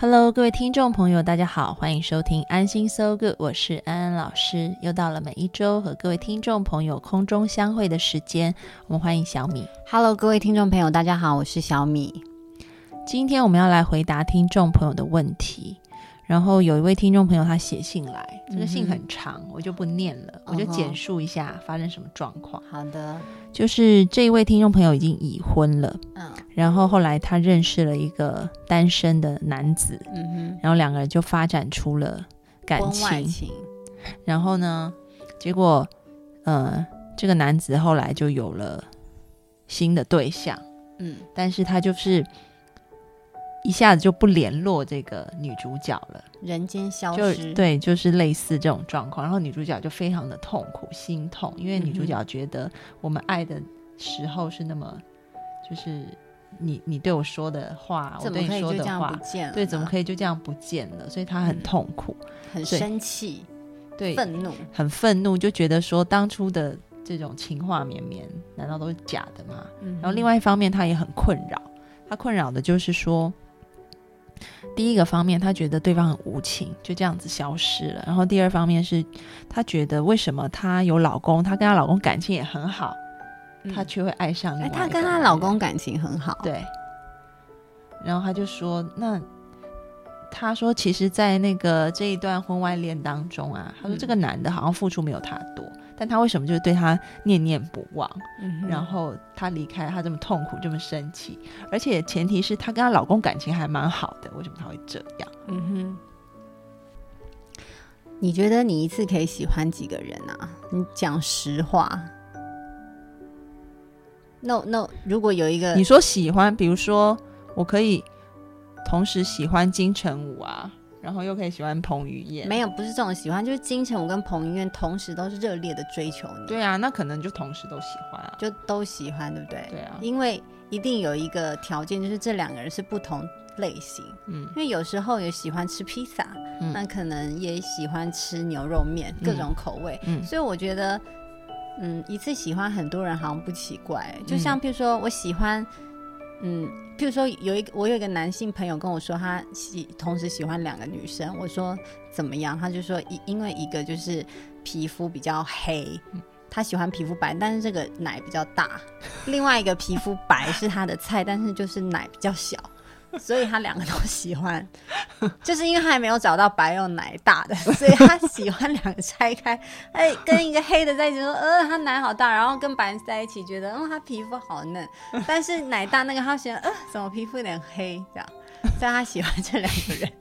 Hello，各位听众朋友，大家好，欢迎收听安心 So Good，我是安安老师。又到了每一周和各位听众朋友空中相会的时间，我们欢迎小米。Hello，各位听众朋友，大家好，我是小米。今天我们要来回答听众朋友的问题。然后有一位听众朋友他写信来，这个信很长，我就不念了，我就简述一下发生什么状况。好的，就是这一位听众朋友已经已婚了，嗯，然后后来他认识了一个单身的男子，嗯哼，然后两个人就发展出了感情，然后呢，结果，呃，这个男子后来就有了新的对象，嗯，但是他就是。一下子就不联络这个女主角了，人间消失。对，就是类似这种状况。然后女主角就非常的痛苦、心痛，因为女主角觉得我们爱的时候是那么，就是你你对我说的话，我对你说的话，对，怎么可以就这样不见了？所以她很痛苦，很生气，对，愤怒，很愤怒，就觉得说当初的这种情话绵绵，难道都是假的吗？然后另外一方面，她也很困扰，她困扰的就是说。第一个方面，她觉得对方很无情，就这样子消失了。然后第二方面是，她觉得为什么她有老公，她跟她老公感情也很好，她却会爱上另外一个。她跟她老公感情很好，对。然后她就说：“那她说，其实，在那个这一段婚外恋当中啊，她说这个男的好像付出没有她多。”但她为什么就是对他念念不忘？然后她离开，她这么痛苦，这么生气，而且前提是她跟她老公感情还蛮好的，为什么她会这样？嗯哼。你觉得你一次可以喜欢几个人啊？你讲实话。No No，如果有一个你说喜欢，比如说我可以同时喜欢金城武啊。然后又可以喜欢彭于晏，没有，不是这种喜欢，就是金城武跟彭于晏同时都是热烈的追求你。对啊，那可能就同时都喜欢啊，就都喜欢，对不对？对啊，因为一定有一个条件，就是这两个人是不同类型。嗯，因为有时候也喜欢吃披萨，那可能也喜欢吃牛肉面，各种口味。嗯，所以我觉得，嗯，一次喜欢很多人好像不奇怪。就像譬如说，我喜欢。嗯，嗯譬如说有一个我有一个男性朋友跟我说，他喜同时喜欢两个女生。我说怎么样？他就说，因因为一个就是皮肤比较黑，他喜欢皮肤白，但是这个奶比较大；另外一个皮肤白是他的菜，但是就是奶比较小。所以他两个都喜欢，就是因为他还没有找到白又奶大的，所以他喜欢两个拆开。哎，跟一个黑的在一起说，呃，他奶好大，然后跟白人在一起，觉得，嗯，他皮肤好嫩。但是奶大那个他喜欢，呃，怎么皮肤有点黑？这样，所以他喜欢这两个人，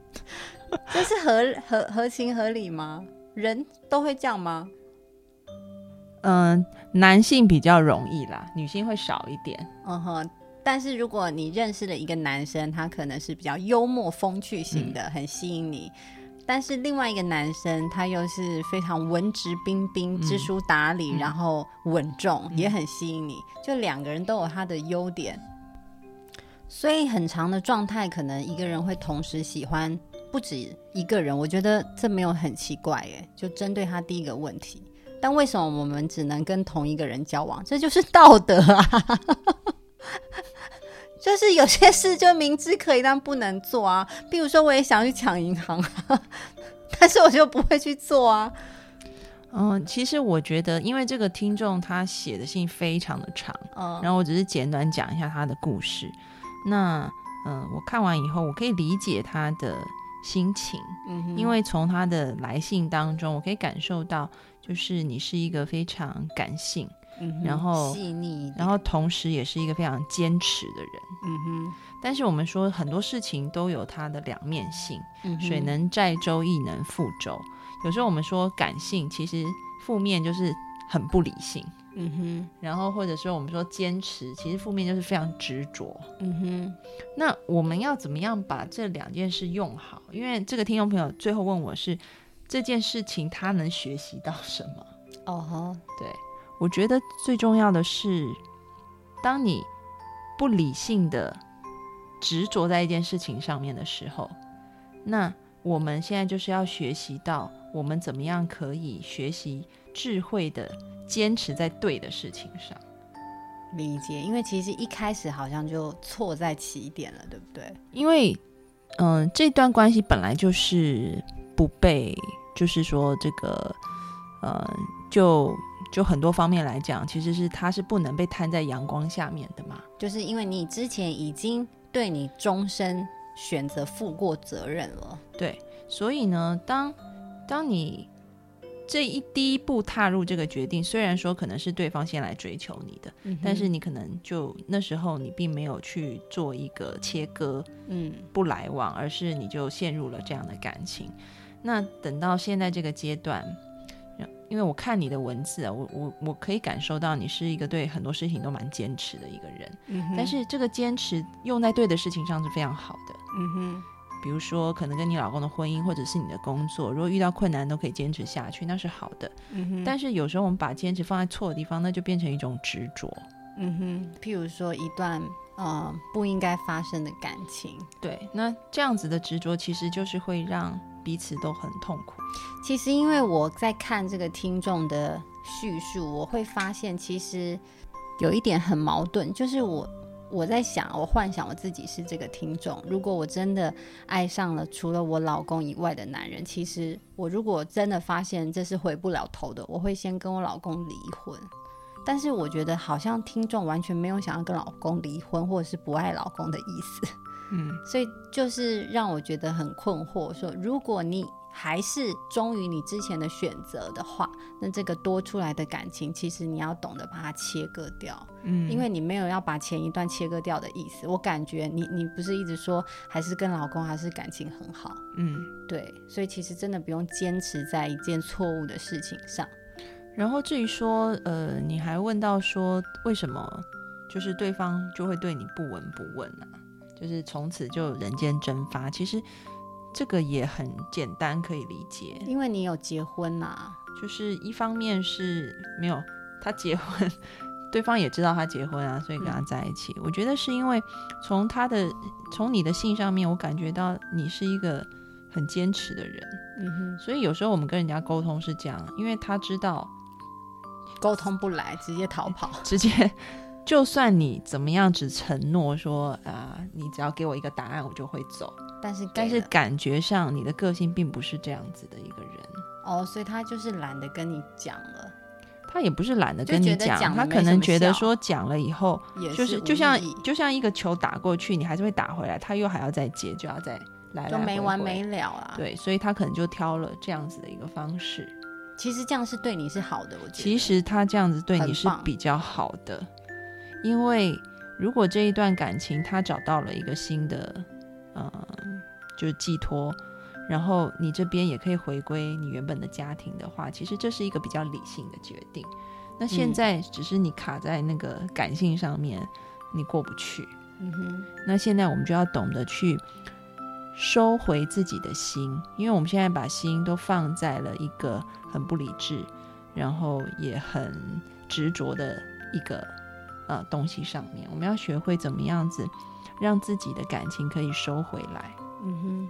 这是合合合情合理吗？人都会这样吗？嗯，男性比较容易啦，女性会少一点。嗯哼。但是如果你认识了一个男生，他可能是比较幽默风趣型的，很吸引你；但是另外一个男生，他又是非常文质彬彬、知书达理，然后稳重，也很吸引你。就两个人都有他的优点，所以很长的状态，可能一个人会同时喜欢不止一个人。我觉得这没有很奇怪，耶，就针对他第一个问题。但为什么我们只能跟同一个人交往？这就是道德啊！就是有些事就明知可以但不能做啊，比如说我也想去抢银行，但是我就不会去做啊。嗯，其实我觉得，因为这个听众他写的信非常的长，嗯，然后我只是简短讲一下他的故事。那嗯，我看完以后，我可以理解他的心情，嗯，因为从他的来信当中，我可以感受到，就是你是一个非常感性。然后细腻，然后同时也是一个非常坚持的人。嗯哼。但是我们说很多事情都有它的两面性，水能载舟，亦能覆舟。有时候我们说感性，其实负面就是很不理性。嗯哼，然后或者说我们说坚持，其实负面就是非常执着。嗯哼，那我们要怎么样把这两件事用好？因为这个听众朋友最后问我是这件事情他能学习到什么？哦吼，对我觉得最重要的是，当你不理性的执着在一件事情上面的时候，那我们现在就是要学习到我们怎么样可以学习智慧的。坚持在对的事情上，理解。因为其实一开始好像就错在起点了，对不对？因为，嗯，这段关系本来就是不被，就是说这个，呃，就就很多方面来讲，其实是它是不能被摊在阳光下面的嘛。就是因为你之前已经对你终身选择负过责任了，对。所以呢，当当你。这一第一步踏入这个决定，虽然说可能是对方先来追求你的，但是你可能就那时候你并没有去做一个切割，嗯，不来往，而是你就陷入了这样的感情。那等到现在这个阶段，因为我看你的文字啊，我我我可以感受到你是一个对很多事情都蛮坚持的一个人，嗯，但是这个坚持用在对的事情上是非常好的，嗯哼。比如说，可能跟你老公的婚姻，或者是你的工作，如果遇到困难都可以坚持下去，那是好的。嗯哼。但是有时候我们把坚持放在错的地方，那就变成一种执着。嗯哼。譬如说一段呃不应该发生的感情。对。那这样子的执着，其实就是会让彼此都很痛苦。其实因为我在看这个听众的叙述，我会发现其实有一点很矛盾，就是我。我在想，我幻想我自己是这个听众。如果我真的爱上了除了我老公以外的男人，其实我如果真的发现这是回不了头的，我会先跟我老公离婚。但是我觉得好像听众完全没有想要跟老公离婚，或者是不爱老公的意思。嗯，所以就是让我觉得很困惑。说如果你。还是忠于你之前的选择的话，那这个多出来的感情，其实你要懂得把它切割掉，嗯，因为你没有要把前一段切割掉的意思。我感觉你你不是一直说还是跟老公还是感情很好，嗯，对，所以其实真的不用坚持在一件错误的事情上。然后至于说，呃，你还问到说为什么就是对方就会对你不闻不问啊？就是从此就人间蒸发，其实。这个也很简单，可以理解，因为你有结婚呐。就是一方面是没有他结婚，对方也知道他结婚啊，所以跟他在一起。我觉得是因为从他的从你的信上面，我感觉到你是一个很坚持的人。嗯哼，所以有时候我们跟人家沟通是这样，因为他知道沟通不来，直接逃跑，直接就算你怎么样，只承诺说啊，你只要给我一个答案，我就会走。但是，但是感觉上你的个性并不是这样子的一个人哦，所以他就是懒得跟你讲了。他也不是懒得跟你讲，他可能觉得说讲了以后，就是就像就像一个球打过去，你还是会打回来，他又还要再接，就要再来，就没完没了啊。对，所以他可能就挑了这样子的一个方式。其实这样是对你是好的，我觉得。其实他这样子对你是比较好的，因为如果这一段感情他找到了一个新的。嗯，就是寄托，然后你这边也可以回归你原本的家庭的话，其实这是一个比较理性的决定。那现在只是你卡在那个感性上面，你过不去。嗯哼。那现在我们就要懂得去收回自己的心，因为我们现在把心都放在了一个很不理智，然后也很执着的一个呃东西上面。我们要学会怎么样子。让自己的感情可以收回来。嗯哼，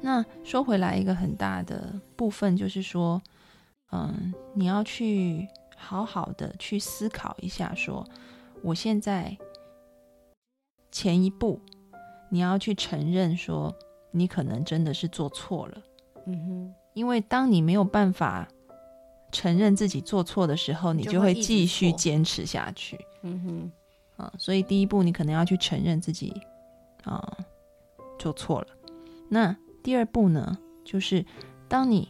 那收回来一个很大的部分就是说，嗯，你要去好好的去思考一下，说我现在前一步，你要去承认说你可能真的是做错了。嗯哼，因为当你没有办法承认自己做错的时候，你就会继续坚持下去。嗯哼。啊，所以第一步你可能要去承认自己啊做错了。那第二步呢，就是当你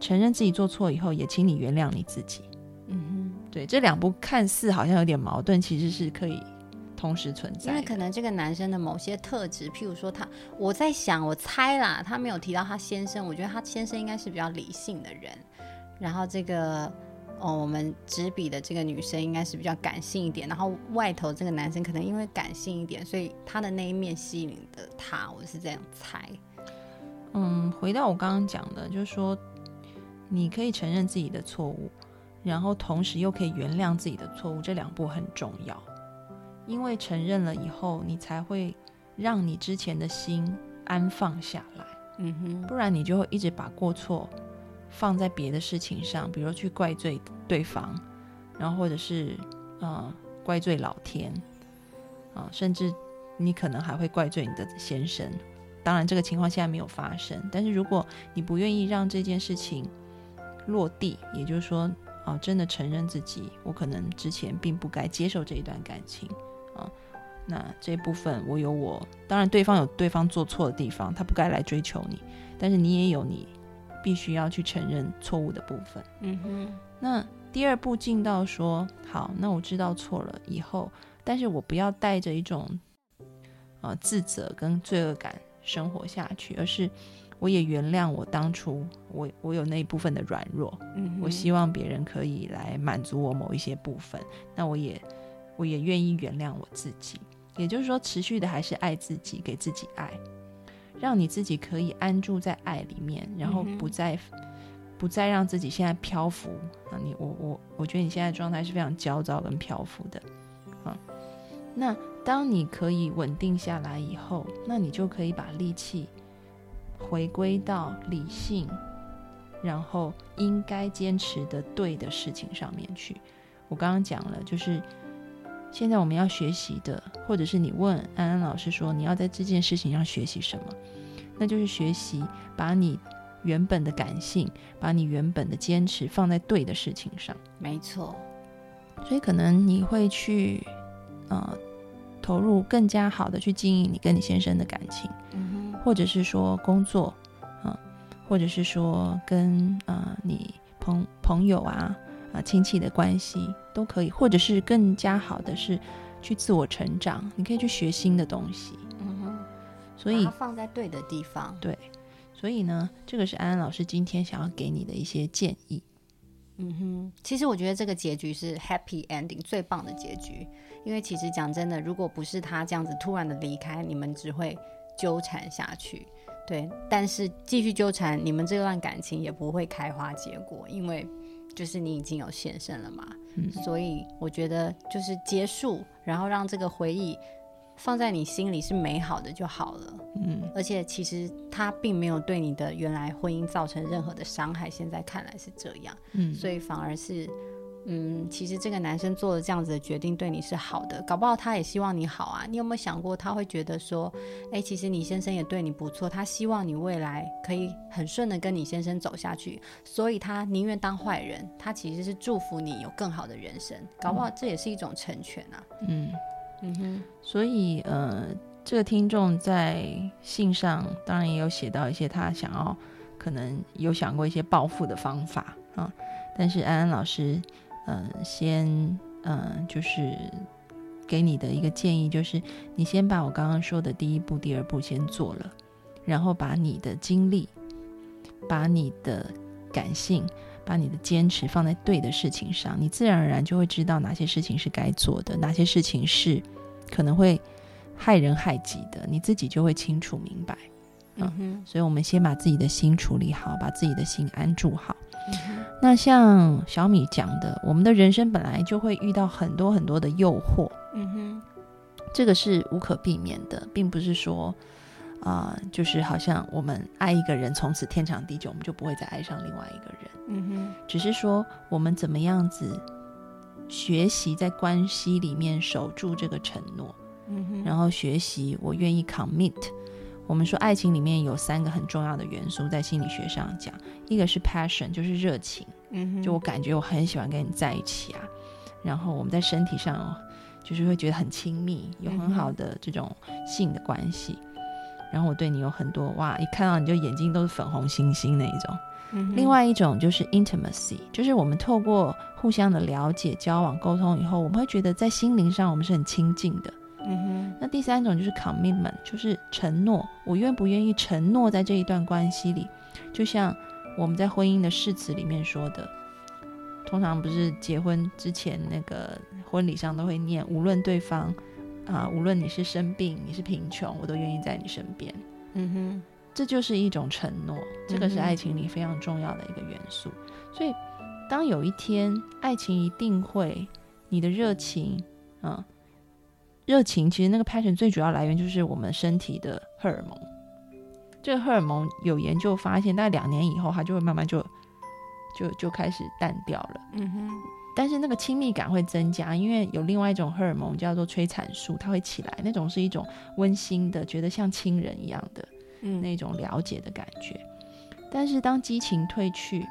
承认自己做错以后，也请你原谅你自己。嗯哼，对，这两步看似好像有点矛盾，其实是可以同时存在。因为可能这个男生的某些特质，譬如说他，我在想，我猜啦，他没有提到他先生，我觉得他先生应该是比较理性的人。然后这个哦，我们执笔的这个女生应该是比较感性一点，然后外头这个男生可能因为感性一点，所以他的那一面吸引的他，我是这样猜。嗯，回到我刚刚讲的，就是说，你可以承认自己的错误，然后同时又可以原谅自己的错误，这两步很重要。因为承认了以后，你才会让你之前的心安放下来。嗯哼，不然你就会一直把过错放在别的事情上，比如去怪罪对方，然后或者是呃怪罪老天啊，甚至你可能还会怪罪你的先生。当然，这个情况现在没有发生。但是，如果你不愿意让这件事情落地，也就是说，啊，真的承认自己，我可能之前并不该接受这一段感情，啊，那这部分我有我，当然对方有对方做错的地方，他不该来追求你，但是你也有你必须要去承认错误的部分。嗯哼。那第二步进到说，好，那我知道错了以后，但是我不要带着一种呃自责跟罪恶感。生活下去，而是我也原谅我当初我我有那一部分的软弱，嗯，我希望别人可以来满足我某一些部分，那我也我也愿意原谅我自己，也就是说，持续的还是爱自己，给自己爱，让你自己可以安住在爱里面，然后不再不再让自己现在漂浮啊，你我我我觉得你现在状态是非常焦躁跟漂浮的，啊，那。当你可以稳定下来以后，那你就可以把力气回归到理性，然后应该坚持的对的事情上面去。我刚刚讲了，就是现在我们要学习的，或者是你问安安老师说你要在这件事情上学习什么，那就是学习把你原本的感性，把你原本的坚持放在对的事情上。没错，所以可能你会去，呃。投入更加好的去经营你跟你先生的感情，嗯或者是说工作，啊，或者是说跟啊你朋朋友啊啊亲戚的关系都可以，或者是更加好的是去自我成长，你可以去学新的东西，嗯哼，所以放在对的地方，对，所以呢，这个是安安老师今天想要给你的一些建议。嗯哼，其实我觉得这个结局是 happy ending 最棒的结局，因为其实讲真的，如果不是他这样子突然的离开，你们只会纠缠下去，对。但是继续纠缠，你们这段感情也不会开花结果，因为就是你已经有现身了嘛。嗯，所以我觉得就是结束，然后让这个回忆。放在你心里是美好的就好了，嗯，而且其实他并没有对你的原来婚姻造成任何的伤害，现在看来是这样，嗯，所以反而是，嗯，其实这个男生做了这样子的决定对你是好的，搞不好他也希望你好啊。你有没有想过他会觉得说，哎，其实你先生也对你不错，他希望你未来可以很顺的跟你先生走下去，所以他宁愿当坏人，他其实是祝福你有更好的人生，搞不好这也是一种成全啊，嗯。嗯哼，所以呃，这个听众在信上当然也有写到一些他想要，可能有想过一些报复的方法啊。但是安安老师，嗯，先嗯，就是给你的一个建议，就是你先把我刚刚说的第一步、第二步先做了，然后把你的精力、把你的感性、把你的坚持放在对的事情上，你自然而然就会知道哪些事情是该做的，哪些事情是。可能会害人害己的，你自己就会清楚明白。嗯哼，所以我们先把自己的心处理好，把自己的心安住好。那像小米讲的，我们的人生本来就会遇到很多很多的诱惑。嗯哼，这个是无可避免的，并不是说啊，就是好像我们爱一个人，从此天长地久，我们就不会再爱上另外一个人。嗯哼，只是说我们怎么样子。学习在关系里面守住这个承诺，嗯哼然后学习我愿意 commit。我们说爱情里面有三个很重要的元素，在心理学上讲，一个是 passion，就是热情，嗯就我感觉我很喜欢跟你在一起啊。然后我们在身体上就是会觉得很亲密，有很好的这种性的关系。然后我对你有很多哇，一看到你就眼睛都是粉红星星那一种。另外一种就是 intimacy，就是我们透过互相的了解、交往、沟通以后，我们会觉得在心灵上我们是很亲近的。嗯哼。那第三种就是 commitment，就是承诺，我愿不愿意承诺在这一段关系里？就像我们在婚姻的誓词里面说的，通常不是结婚之前那个婚礼上都会念，无论对方啊，无论你是生病，你是贫穷，我都愿意在你身边。嗯哼，这就是一种承诺，这个是爱情里非常重要的一个元素。所以，当有一天爱情一定会，你的热情，嗯，热情其实那个 passion 最主要来源就是我们身体的荷尔蒙。这个荷尔蒙有研究发现，大概两年以后，它就会慢慢就。就就开始淡掉了，嗯哼，但是那个亲密感会增加，因为有另外一种荷尔蒙叫做催产素，它会起来，那种是一种温馨的，觉得像亲人一样的，嗯，那种了解的感觉。但是当激情褪去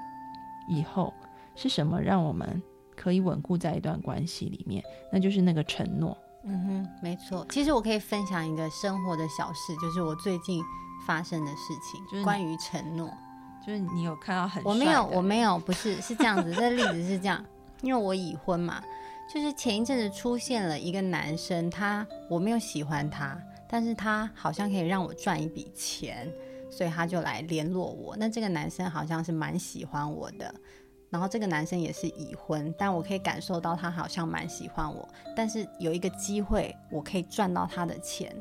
以后，是什么让我们可以稳固在一段关系里面？那就是那个承诺。嗯哼，没错。其实我可以分享一个生活的小事，就是我最近发生的事情，就是关于承诺。就是你有看到很我没有我没有不是是这样子，这例子是这样，因为我已婚嘛，就是前一阵子出现了一个男生，他我没有喜欢他，但是他好像可以让我赚一笔钱，所以他就来联络我。那这个男生好像是蛮喜欢我的，然后这个男生也是已婚，但我可以感受到他好像蛮喜欢我，但是有一个机会我可以赚到他的钱。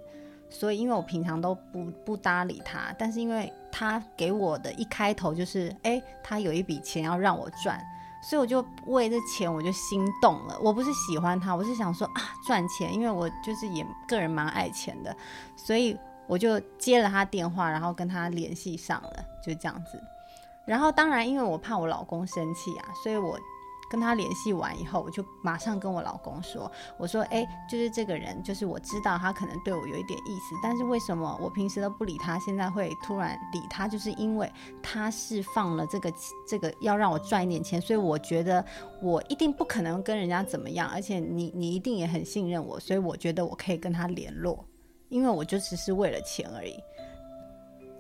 所以，因为我平常都不不搭理他，但是因为他给我的一开头就是，哎，他有一笔钱要让我赚，所以我就为这钱我就心动了。我不是喜欢他，我是想说啊，赚钱，因为我就是也个人蛮爱钱的，所以我就接了他电话，然后跟他联系上了，就这样子。然后当然，因为我怕我老公生气啊，所以我。跟他联系完以后，我就马上跟我老公说：“我说，哎，就是这个人，就是我知道他可能对我有一点意思，但是为什么我平时都不理他，现在会突然理他？就是因为他释放了这个这个要让我赚一点钱，所以我觉得我一定不可能跟人家怎么样，而且你你一定也很信任我，所以我觉得我可以跟他联络，因为我就只是为了钱而已。”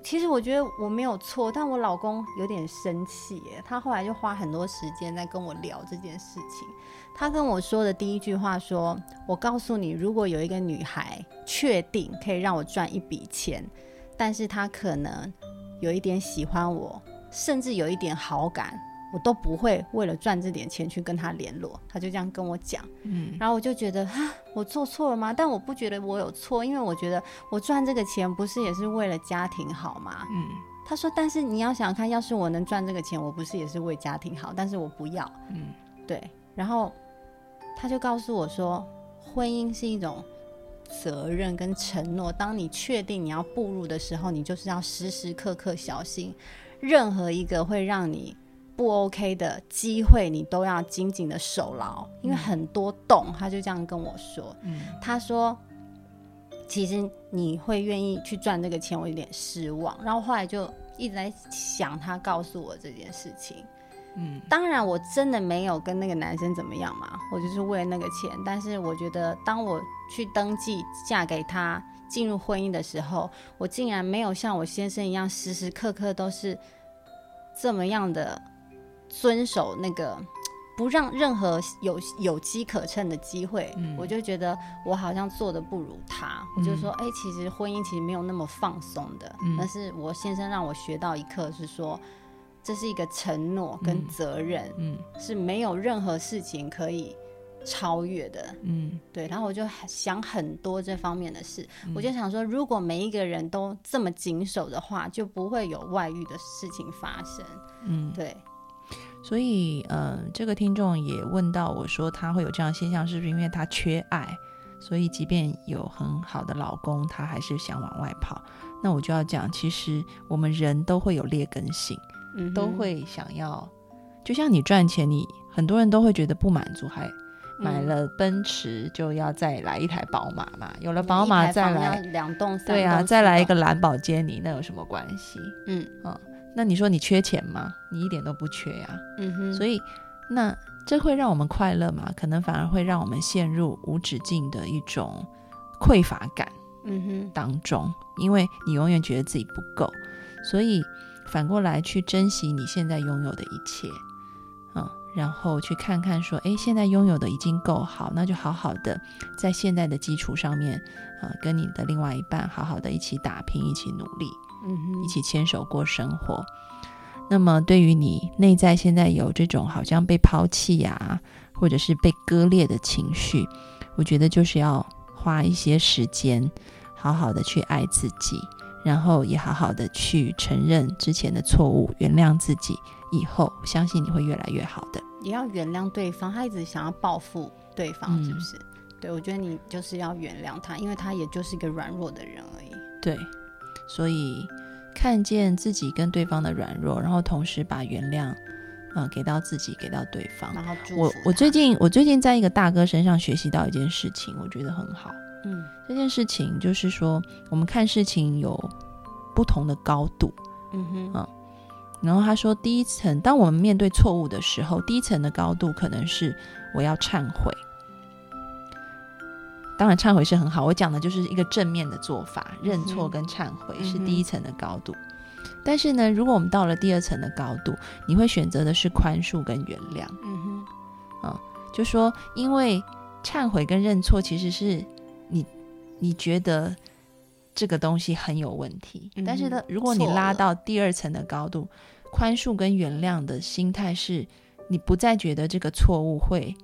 其实我觉得我没有错，但我老公有点生气耶。他后来就花很多时间在跟我聊这件事情。他跟我说的第一句话说：“我告诉你，如果有一个女孩确定可以让我赚一笔钱，但是她可能有一点喜欢我，甚至有一点好感。”我都不会为了赚这点钱去跟他联络，他就这样跟我讲，嗯，然后我就觉得啊，我做错了吗？但我不觉得我有错，因为我觉得我赚这个钱不是也是为了家庭好吗？嗯，他说，但是你要想想看，要是我能赚这个钱，我不是也是为家庭好？但是我不要，嗯，对，然后他就告诉我说，婚姻是一种责任跟承诺，当你确定你要步入的时候，你就是要时时刻刻小心，任何一个会让你。不 OK 的机会，你都要紧紧的守牢，因为很多洞。他就这样跟我说，他说，其实你会愿意去赚这个钱，我有点失望。然后后来就一直在想，他告诉我这件事情。嗯，当然我真的没有跟那个男生怎么样嘛，我就是为了那个钱。但是我觉得，当我去登记嫁给他，进入婚姻的时候，我竟然没有像我先生一样，时时刻刻都是这么样的。遵守那个不让任何有有机可乘的机会，我就觉得我好像做的不如他。我就说，哎，其实婚姻其实没有那么放松的。但是我先生让我学到一课，是说这是一个承诺跟责任，嗯，是没有任何事情可以超越的。嗯，对。然后我就想很多这方面的事，我就想说，如果每一个人都这么谨守的话，就不会有外遇的事情发生。嗯，对。所以，呃，这个听众也问到我说，他会有这样现象，是不是因为他缺爱，所以即便有很好的老公，他还是想往外跑？那我就要讲，其实我们人都会有劣根性，都会想要，就像你赚钱，你很多人都会觉得不满足，还买了奔驰就要再来一台宝马嘛？有了宝马再来两栋，对啊，再来一个蓝宝坚尼，那有什么关系？嗯嗯。那你说你缺钱吗？你一点都不缺呀。嗯哼。所以，那这会让我们快乐吗？可能反而会让我们陷入无止境的一种匮乏感。嗯哼。当中，因为你永远觉得自己不够，所以反过来去珍惜你现在拥有的一切，嗯，然后去看看说，哎，现在拥有的已经够好，那就好好的在现在的基础上面，呃，跟你的另外一半好好的一起打拼，一起努力。嗯，一起牵手过生活，那么对于你内在现在有这种好像被抛弃呀，或者是被割裂的情绪，我觉得就是要花一些时间，好好的去爱自己，然后也好好的去承认之前的错误，原谅自己。以后相信你会越来越好的。也要原谅对方，他一直想要报复对方，是不是？对，我觉得你就是要原谅他，因为他也就是一个软弱的人而已。对，所以看见自己跟对方的软弱，然后同时把原谅，嗯，给到自己，给到对方。然后我我最近我最近在一个大哥身上学习到一件事情，我觉得很好。嗯，这件事情就是说，我们看事情有不同的高度。嗯哼，嗯。然后他说，第一层，当我们面对错误的时候，第一层的高度可能是我要忏悔。当然，忏悔是很好，我讲的就是一个正面的做法，认错跟忏悔是第一层的高度。但是呢，如果我们到了第二层的高度，你会选择的是宽恕跟原谅。嗯哼，啊，就说因为忏悔跟认错其实是你你觉得这个东西很有问题，但是呢，如果你拉到第二层的高度。宽恕跟原谅的心态是，你不再觉得这个错误会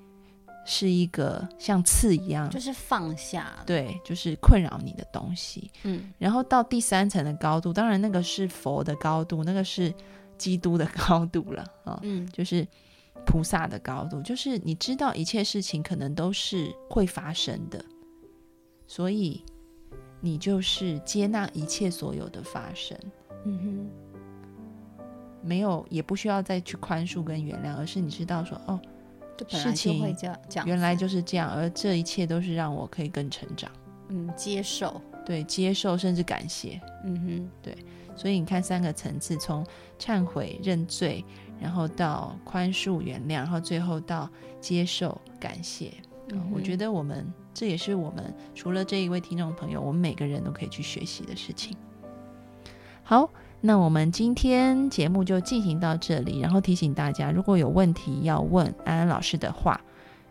是一个像刺一样，就是放下，对，就是困扰你的东西。嗯，然后到第三层的高度，当然那个是佛的高度，那个是基督的高度了啊，嗯，就是菩萨的高度，就是你知道一切事情可能都是会发生的，所以你就是接纳一切所有的发生。嗯哼。没有，也不需要再去宽恕跟原谅，而是你知道说，哦，事情会这样，原来就是这样，而这一切都是让我可以更成长。嗯，接受，对，接受甚至感谢。嗯哼，对，所以你看三个层次，从忏悔、认罪，然后到宽恕、原谅，然后最后到接受、感谢。嗯，我觉得我们这也是我们除了这一位听众朋友，我们每个人都可以去学习的事情。好。那我们今天节目就进行到这里，然后提醒大家，如果有问题要问安安老师的话，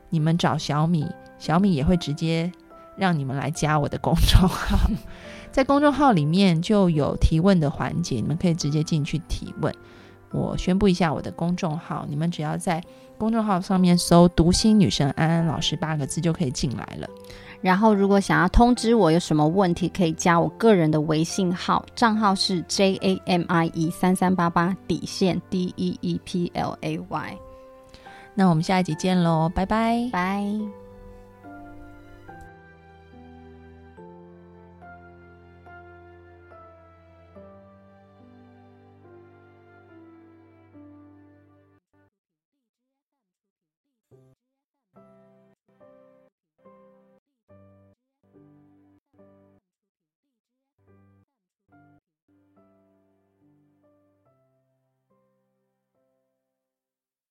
你们找小米，小米也会直接让你们来加我的公众号，在公众号里面就有提问的环节，你们可以直接进去提问。我宣布一下我的公众号，你们只要在公众号上面搜“读心女神安安老师”八个字就可以进来了。然后，如果想要通知我有什么问题，可以加我个人的微信号，账号是 J A M I E 三三八八底线 D E E P L A Y。那我们下一集见喽，拜拜，拜。